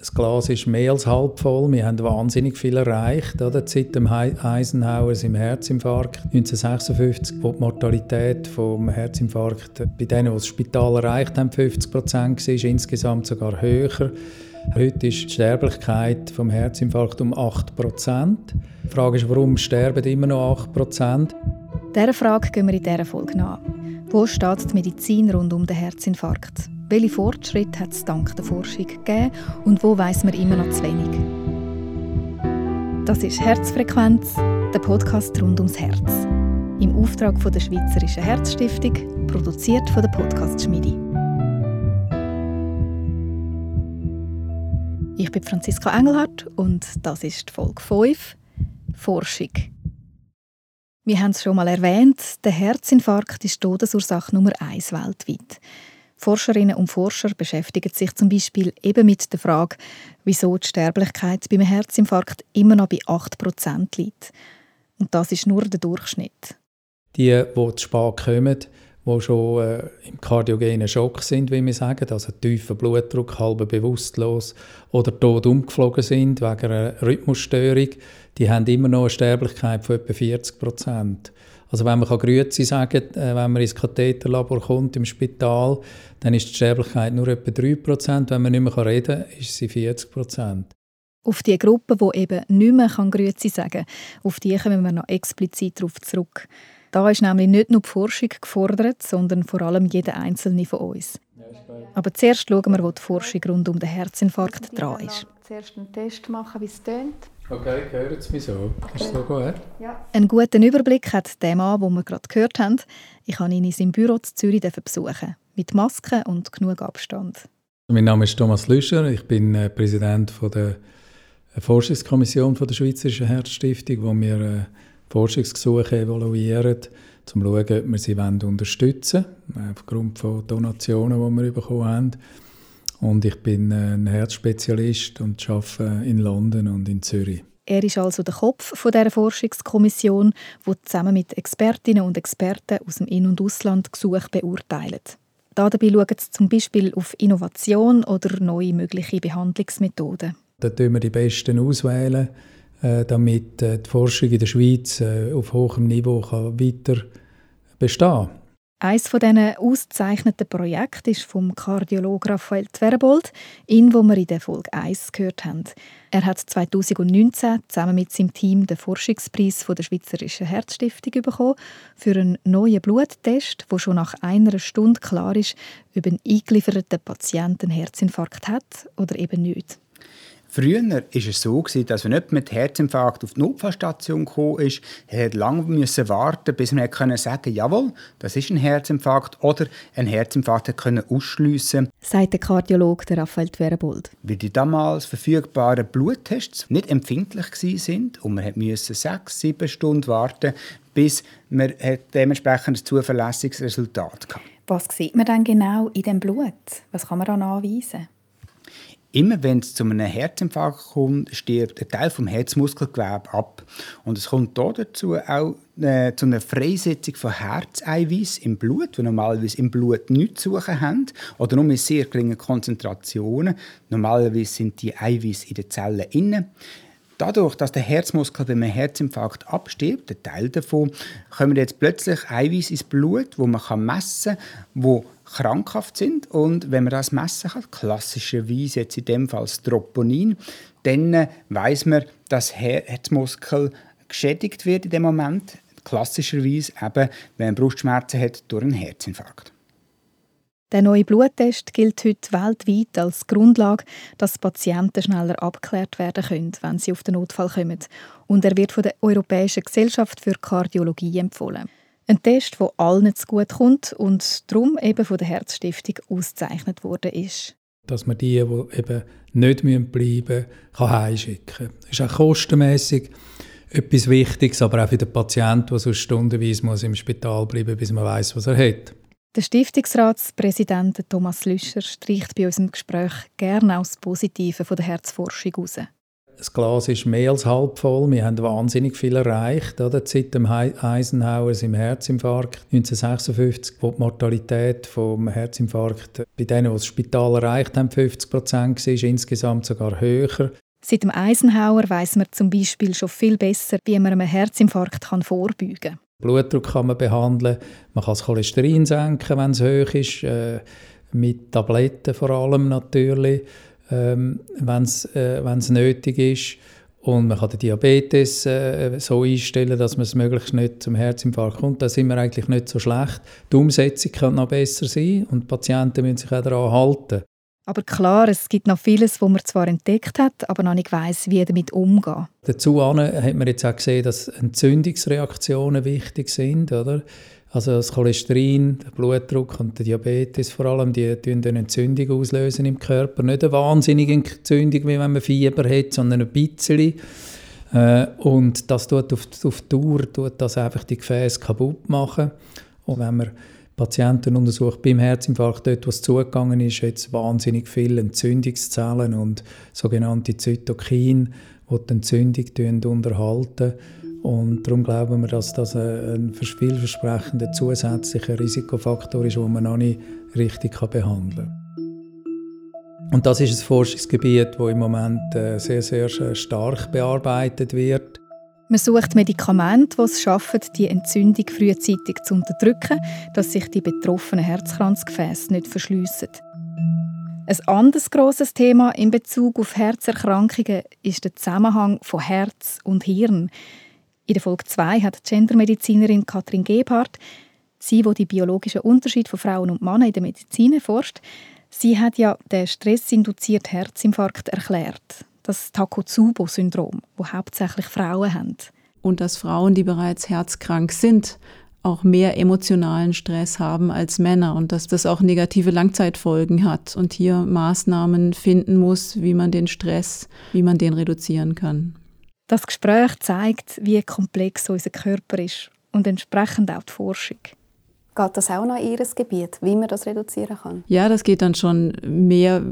Das Glas ist mehr als halb voll. Wir haben wahnsinnig viel erreicht. Oder? Seit dem Eisenhower im Herzinfarkt 1956, wo die Mortalität vom Herzinfarkt bei denen, die das Spital erreicht haben, 50 Prozent war, insgesamt sogar höher. Heute ist die Sterblichkeit vom Herzinfarkt um 8 Prozent. Die Frage ist, warum sterben immer noch 8 Prozent? Dieser Frage gehen wir in dieser Folge nach. Wo steht die Medizin rund um den Herzinfarkt? Welche Fortschritte hat es dank der Forschung gegeben und wo weiß man immer noch zu wenig? Das ist Herzfrequenz, der Podcast rund ums Herz. Im Auftrag von der Schweizerischen Herzstiftung, produziert von der Podcast Schmiedi. Ich bin Franziska Engelhardt und das ist Folge 5 Forschung. Wir haben es schon mal erwähnt, der Herzinfarkt ist Todesursache Nummer 1 weltweit. Forscherinnen und Forscher beschäftigen sich zum Beispiel eben mit der Frage, wieso die Sterblichkeit beim Herzinfarkt immer noch bei 8% liegt. Und das ist nur der Durchschnitt. Die, die zu spät kommen, die schon äh, im kardiogenen Schock sind, wie wir sagen, also tiefer Blutdruck, halb bewusstlos oder tot umgeflogen sind wegen einer Rhythmusstörung, die haben immer noch eine Sterblichkeit von etwa 40 Prozent. Also wenn man Grüezi sagen kann, äh, wenn man ins Katheterlabor kommt im Spital, dann ist die Sterblichkeit nur etwa 3%. Wenn man nicht mehr reden kann, ist sie 40%. Auf die Gruppe, die eben nicht mehr Grüezi sagen kann, auf die kommen wir noch explizit darauf zurück. Da ist nämlich nicht nur die Forschung gefordert, sondern vor allem jeder Einzelne von uns. Aber zuerst schauen wir, wo die Forschung rund um den Herzinfarkt dran ist. Zuerst einen Test machen, wie es tönt. Okay, hören Sie mich so? Ist so gut? Ja. Einen guten Überblick hat der Mann, den wir gerade gehört haben. Ich habe ihn in seinem Büro in Zürich besuchen. Mit Maske und genug Abstand. Mein Name ist Thomas Lüscher. Ich bin äh, Präsident von der äh, Forschungskommission von der Schweizerischen Herzstiftung, wo wir äh, Forschungsgesuche evaluieren, um zu schauen, ob wir sie unterstützen wollen, aufgrund von Donationen, die wir bekommen haben. Und ich bin ein Herzspezialist und arbeite in London und in Zürich. Er ist also der Kopf von der Forschungskommission, die zusammen mit Expertinnen und Experten aus dem In- und Ausland Gesuche beurteilt. Dabei schauen sie zum Beispiel auf Innovation oder neue mögliche Behandlungsmethoden. Da wählen wir die Besten auswählen, äh, damit äh, die Forschung in der Schweiz auf hohem Niveau weiter bestehen kann. Eines von diesen ausgezeichneten Projekten ist vom Kardiologen Raphael Twerbold, ihn, wo wir in der Folge 1 gehört haben. Er hat 2019 zusammen mit seinem Team den Forschungspreis von der Schweizerischen Herzstiftung bekommen für einen neuen Bluttest, wo schon nach einer Stunde klar ist, ob ein eingelieferter Patient einen Herzinfarkt hat oder eben nicht. Früher war es so, dass wenn jemand mit Herzinfarkt auf die Notfallstation gekommen ist, er lange müssen warten, bis man können sagen, jawohl, das ist ein Herzinfarkt oder ein Herzinfarkt können ausschliessen. Sagt der Kardiologe Raphael Twerebold. Weil die damals verfügbaren Bluttests nicht empfindlich sind und man musste sechs, sieben Stunden warten, bis man dementsprechend ein zuverlässiges Resultat hatte. Was sieht man dann genau in dem Blut? Was kann man da nachweisen? Immer wenn es zu einem Herzinfarkt kommt, stirbt ein Teil vom Herzmuskelgewebe ab. Und es kommt hier dazu auch äh, zu einer Freisetzung von Herzeiweiß im Blut, die normalerweise im Blut nichts zu suchen haben, oder nur in sehr geringen Konzentrationen. Normalerweise sind die Eiweiß in den Zellen innen. Dadurch, dass der Herzmuskel bei einem Herzinfarkt abstirbt, ein Teil davon, kommen jetzt plötzlich Eiweiß ins Blut, wo man messen kann, wo krankhaft sind. Und wenn man das messen kann, klassischerweise jetzt in dem Fall das Troponin, dann äh, weiß man, dass Herzmuskel geschädigt wird in dem Moment. Klassischerweise eben, wenn man Brustschmerzen hat durch einen Herzinfarkt. Der neue Bluttest gilt heute weltweit als Grundlage, dass Patienten schneller abgeklärt werden können, wenn sie auf den Notfall kommen. Und er wird von der Europäischen Gesellschaft für Kardiologie empfohlen. Ein Test, der allen zu gut kommt und darum eben von der Herzstiftung ausgezeichnet worden ist. Dass man die, die eben nicht bleiben müssen, kann heimschicken kann. Das ist auch kostenmässig etwas Wichtiges, aber auch für den Patienten, der so stundenweise muss im Spital bleiben muss, bis man weiß, was er hat. Der Stiftungsratspräsident Thomas Lüscher streicht bei unserem Gespräch gerne das Positive von der Herzforschung heraus. Das Glas ist mehr als halb voll. Wir haben wahnsinnig viel erreicht. Oder? Seit dem Eisenhower im Herzinfarkt 1956, wo die Mortalität vom Herzinfarkt bei denen, die das Spital erreicht haben, 50 Prozent war, insgesamt sogar höher. Seit dem Eisenhower weiß man zum Beispiel schon viel besser, wie man einem Herzinfarkt kann vorbeugen kann. Blutdruck kann man behandeln, man kann das Cholesterin senken, wenn es hoch ist, äh, mit Tabletten vor allem natürlich ähm, wenn es äh, nötig ist. Und man kann den Diabetes äh, so einstellen, dass man es möglichst nicht zum Herzinfarkt kommt. Da sind wir eigentlich nicht so schlecht. Die Umsetzung kann noch besser sein und die Patienten müssen sich auch daran halten. Aber klar, es gibt noch vieles, was man zwar entdeckt hat, aber noch nicht weiß, wie damit umgehen. Dazu hat man jetzt auch gesehen, dass Entzündungsreaktionen wichtig sind. Oder? Also das Cholesterin, der Blutdruck und der Diabetes vor allem, die lösen eine Entzündung auslösen im Körper. Nicht eine wahnsinnige Entzündung, wie wenn man Fieber hat, sondern ein bisschen. Äh, und das tut auf, auf Dauer tut das einfach die Gefäße kaputt machen. Und wenn man Patienten untersucht beim Herzinfarkt, dort, was zugegangen ist, jetzt wahnsinnig viele Entzündungszellen und sogenannte Zytokine, die die Entzündung unterhalten. Und darum glauben wir, dass das ein vielversprechender zusätzlicher Risikofaktor ist, den man noch nicht richtig behandeln kann. Und das ist ein Forschungsgebiet, das im Moment äh, sehr, sehr stark bearbeitet wird. Man sucht Medikamente, die es schaffen, die Entzündung frühzeitig zu unterdrücken, dass sich die betroffenen Herzkranzgefäße nicht verschliessen. Ein anderes grosses Thema in Bezug auf Herzerkrankungen ist der Zusammenhang von Herz und Hirn. In der Folge 2 hat Gendermedizinerin Katrin Gebhardt, sie, die die biologischen Unterschiede von Frauen und Männern in der Medizin forscht, sie hat ja den stressinduzierten Herzinfarkt erklärt, das Takotsubo-Syndrom, wo hauptsächlich Frauen haben. Und dass Frauen, die bereits herzkrank sind, auch mehr emotionalen Stress haben als Männer und dass das auch negative Langzeitfolgen hat und hier Maßnahmen finden muss, wie man den Stress, wie man den reduzieren kann. Das Gespräch zeigt, wie komplex unser Körper ist und entsprechend auch die Forschung. Geht das auch noch in Ihr Gebiet, wie man das reduzieren kann? Ja, das geht dann schon mehr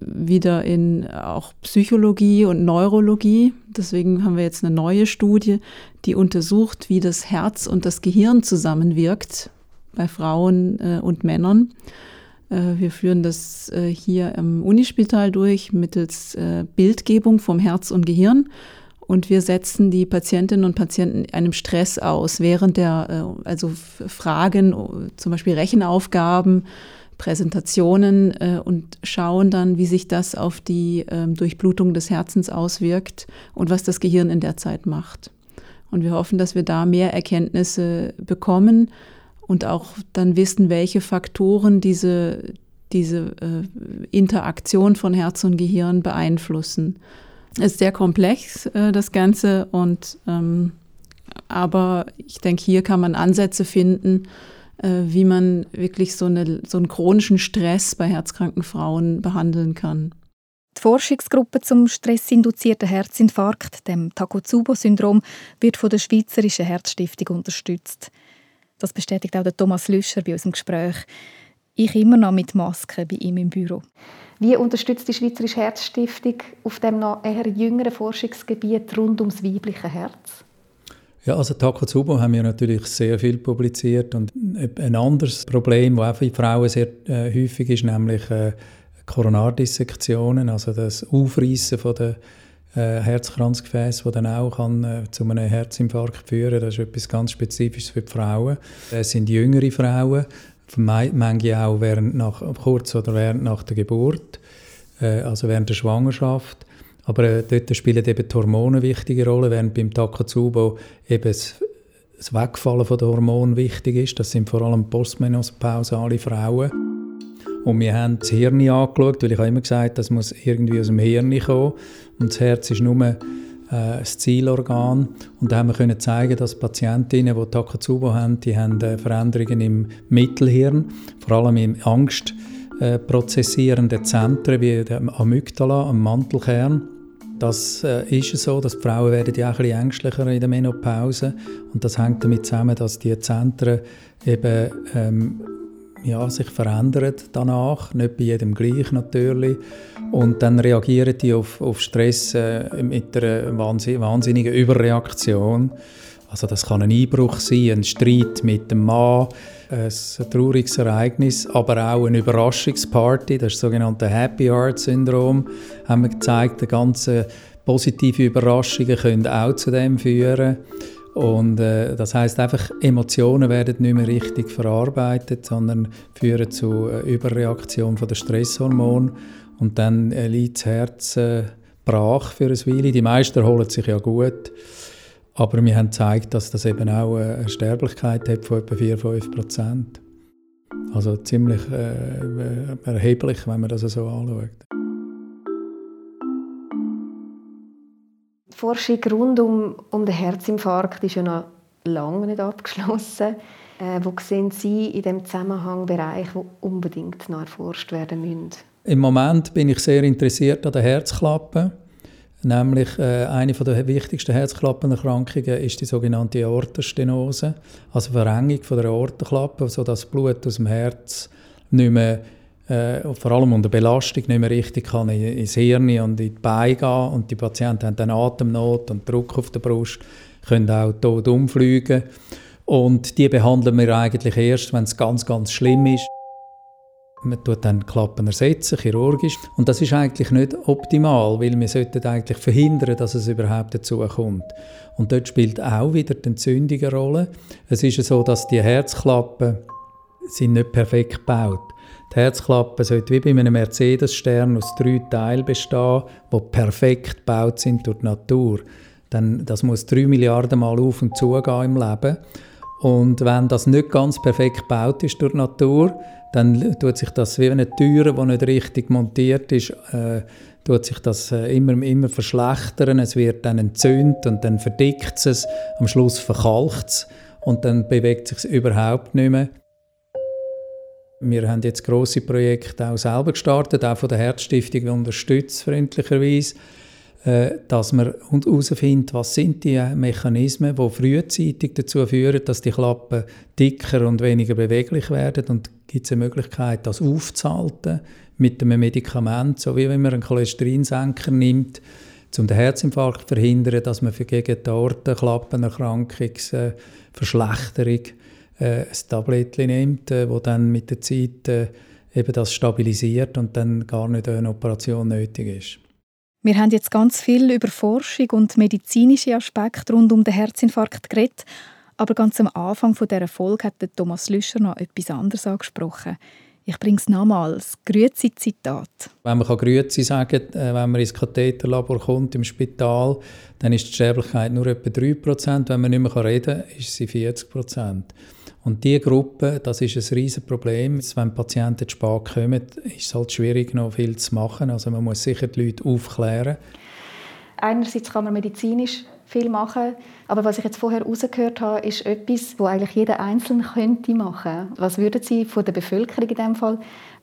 wieder in auch Psychologie und Neurologie. Deswegen haben wir jetzt eine neue Studie, die untersucht, wie das Herz und das Gehirn zusammenwirkt bei Frauen äh, und Männern. Äh, wir führen das äh, hier im Unispital durch mittels äh, Bildgebung vom Herz und Gehirn und wir setzen die Patientinnen und Patienten einem Stress aus, während der, äh, also Fragen, zum Beispiel Rechenaufgaben, Präsentationen äh, und schauen dann, wie sich das auf die ähm, Durchblutung des Herzens auswirkt und was das Gehirn in der Zeit macht. Und wir hoffen, dass wir da mehr Erkenntnisse bekommen und auch dann wissen, welche Faktoren diese, diese äh, Interaktion von Herz und Gehirn beeinflussen ist sehr komplex, äh, das Ganze. Und ähm, aber ich denke, hier kann man Ansätze finden, äh, wie man wirklich so, eine, so einen chronischen Stress bei herzkranken Frauen behandeln kann. Die Forschungsgruppe zum stressinduzierten Herzinfarkt, dem Takotsubo-Syndrom, wird von der Schweizerischen Herzstiftung unterstützt. Das bestätigt auch der Thomas Lüscher bei unserem Gespräch. Ich immer noch mit Maske bei ihm im Büro. Wie unterstützt die Schweizerische Herzstiftung auf dem noch eher jüngeren Forschungsgebiet rund ums weibliche Herz? Ja, also Takotsubo haben wir natürlich sehr viel publiziert und ein anderes Problem, das auch für Frauen sehr äh, häufig ist, nämlich äh, Koronardissektionen, also das Aufreißen von der äh, Herzkranzgefäß, das dann auch kann, äh, zu einem Herzinfarkt führen Das ist etwas ganz Spezifisches für die Frauen. Es sind jüngere Frauen, manche auch während nach, kurz oder während nach der Geburt, äh, also während der Schwangerschaft. Aber äh, dort spielen eben die Hormone eine wichtige Rolle, während beim Takotsubo eben das, das Wegfallen der Hormone wichtig ist. Das sind vor allem postmenopausale Frauen. Und wir haben das Hirn angeschaut, weil ich habe immer gesagt, das muss irgendwie aus dem Hirn kommen. Und das Herz ist nur äh, das Zielorgan. Und da haben wir können zeigen, dass Patientinnen, die Takotsubo haben, die haben äh, Veränderungen im Mittelhirn, vor allem im Angst äh, Zentren wie der Amygdala, am Mantelkern. Das äh, ist so, dass die Frauen werden ja auch ein bisschen ängstlicher in der Menopause und das hängt damit zusammen, dass die Zentren eben ähm, ja, sich verändern danach, nicht bei jedem gleich natürlich. Und dann reagieren die auf, auf Stress äh, mit einer wahnsinnigen Überreaktion. Also das kann ein Einbruch sein, ein Streit mit dem Mann, ein trauriges Ereignis, aber auch eine Überraschungsparty, das das sogenannte Happy Heart Syndrom, haben wir gezeigt, die ganzen positive Überraschungen können auch zu dem führen. Und äh, das heißt einfach, Emotionen werden nicht mehr richtig verarbeitet, sondern führen zu äh, Überreaktion von der Stresshormon und dann äh, liegt das Herz äh, brach für ein Weile. Die meisten erholen sich ja gut, aber wir haben gezeigt, dass das eben auch äh, eine Sterblichkeit hat von etwa 4-5 Prozent. Also ziemlich äh, erheblich, wenn man das so anschaut. Forschung rund um, um den Herzinfarkt ist ja noch lange nicht abgeschlossen. Äh, wo sehen Sie in dem Zusammenhang Bereiche, die unbedingt noch erforscht werden müssen? Im Moment bin ich sehr interessiert an der Herzklappe. Nämlich äh, eine der wichtigsten Herzklappenerkrankungen ist die sogenannte Aortenstenose, also Verengung von der Aortenklappe, sodass Blut aus dem Herz nicht mehr äh, vor allem unter Belastung nicht mehr richtig kann ins Hirn und in die Beine gehen und die Patienten haben dann Atemnot und Druck auf der Brust, können auch tot umfliegen und die behandeln wir eigentlich erst, wenn es ganz, ganz schlimm ist. Man tut dann Klappen ersetzen, chirurgisch. Und das ist eigentlich nicht optimal, weil wir sollten eigentlich verhindern, dass es überhaupt dazu kommt. Und dort spielt auch wieder die Entzündung eine Rolle. Es ist so, dass die Herzklappen sind nicht perfekt gebaut. Die Herzklappe sollte wie bei einem Mercedes-Stern aus drei Teilen bestehen, die perfekt gebaut sind durch die Natur. Dann, das muss drei Milliarden Mal auf und zu gehen im Leben. Und wenn das nicht ganz perfekt gebaut ist durch die Natur, dann tut sich das wie eine Tür, die nicht richtig montiert ist, äh, tut sich das äh, immer, immer verschlechtern. Es wird dann entzündet und dann verdickt es, am Schluss verkalkt es und dann bewegt es überhaupt nicht mehr. Wir haben jetzt große Projekte auch selber gestartet, auch von der Herzstiftung unterstützt freundlicherweise, äh, dass man herausfindet, was sind die Mechanismen, die frühzeitig dazu führen, dass die Klappen dicker und weniger beweglich werden. Und gibt es eine Möglichkeit, das aufzuhalten mit einem Medikament, so wie wenn man einen Cholesterinsenker nimmt, um den Herzinfarkt zu verhindern, dass man für gegen die Aortenklappenerkrankungsverschlechterung äh, äh, ein Tablettchen nimmt, äh, wo dann mit der Zeit äh, eben das stabilisiert und dann gar nicht eine Operation nötig ist. Wir haben jetzt ganz viel über Forschung und medizinische Aspekte rund um den Herzinfarkt geredet, aber ganz am Anfang dieser Folge hat Thomas Lüscher noch etwas anderes angesprochen. Ich bringe es nochmals. Grüezi-Zitat. Wenn man Grüezi sagen kann, wenn man ins Katheterlabor kommt im Spital, dann ist die Sterblichkeit nur etwa 3%. Wenn man nicht mehr reden kann, ist sie 40%. Und diese Gruppe, das ist ein riesiges Problem. Wenn Patienten zu spät kommen, ist es halt schwierig, noch viel zu machen. Also man muss sicher die Leute aufklären. Einerseits kann man medizinisch viel machen, aber was ich jetzt vorher rausgehört habe, ist etwas, wo eigentlich jeder Einzelne könnte machen. Was würden Sie von der Bevölkerung in diesem Fall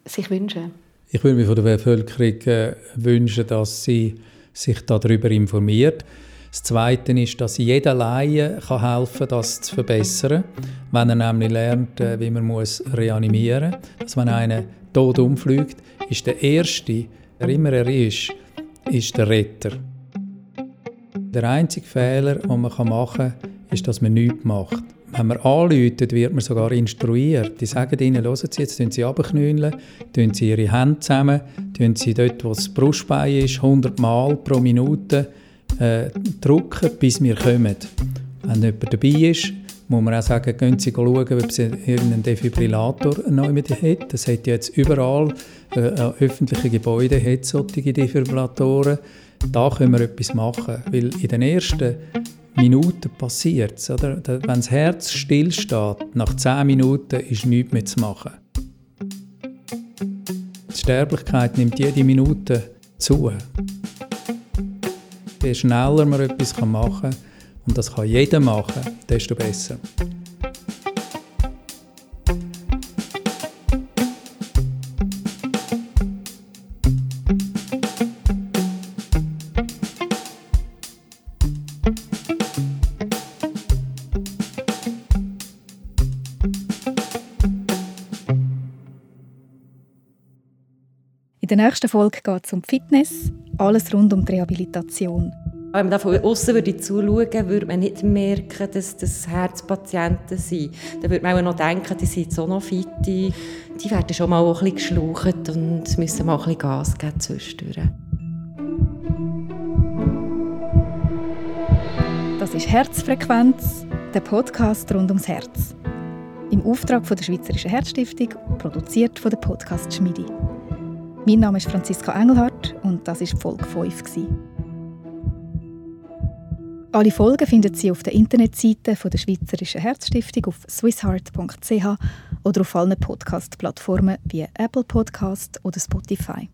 sich wünschen? Ich würde mir von der Bevölkerung äh, wünschen, dass sie sich darüber informiert. Das Zweite ist, dass jeder Laie kann helfen kann, das zu verbessern, wenn er nämlich lernt, äh, wie man muss reanimieren muss. Dass wenn einer tot umfliegt, ist der Erste, der immer er ist, ist der Retter. Der einzige Fehler, den man machen kann, ist, dass man nichts macht. Wenn man anläutet, wird man sogar instruiert. Die sagen ihnen, hören Sie, jetzt tun Sie runterknüllen, tun Sie Ihre Hände zusammen, tun Sie dort, wo das Brustbein ist, 100 Mal pro Minute äh, drücken, bis wir kommen. Wenn jemand dabei ist, muss man auch sagen, gehen Sie schauen, ob Sie irgendeinen Defibrillator noch mit hat. Das hat jetzt überall, äh, öffentliche Gebäude hat solche Defibrillatoren. Da können wir etwas machen, weil in den ersten Minuten passiert es. Wenn das Herz stillsteht, nach 10 Minuten ist nichts mehr zu machen. Die Sterblichkeit nimmt jede Minute zu. Je schneller man etwas machen kann, und das kann jeder machen, desto besser. In der nächsten Folge geht es um Fitness, alles rund um die Rehabilitation. Wenn man da von außen würde zuschauen würde, man nicht merken, dass das Herzpatienten sind. Dann würde man auch noch denken, die sind so noch fit. Die werden schon mal ein bisschen geschlaucht und müssen mal ein bisschen Gas geben zwischendurch. Das ist Herzfrequenz, der Podcast rund ums Herz. Im Auftrag von der Schweizerischen Herzstiftung, produziert von der Podcast Schmiedi. Mein Name ist Franziska Engelhardt und das ist Folge 5. Alle Folgen finden Sie auf der Internetseite der Schweizerischen Herzstiftung auf swissheart.ch oder auf allen Podcast-Plattformen wie Apple Podcast oder Spotify.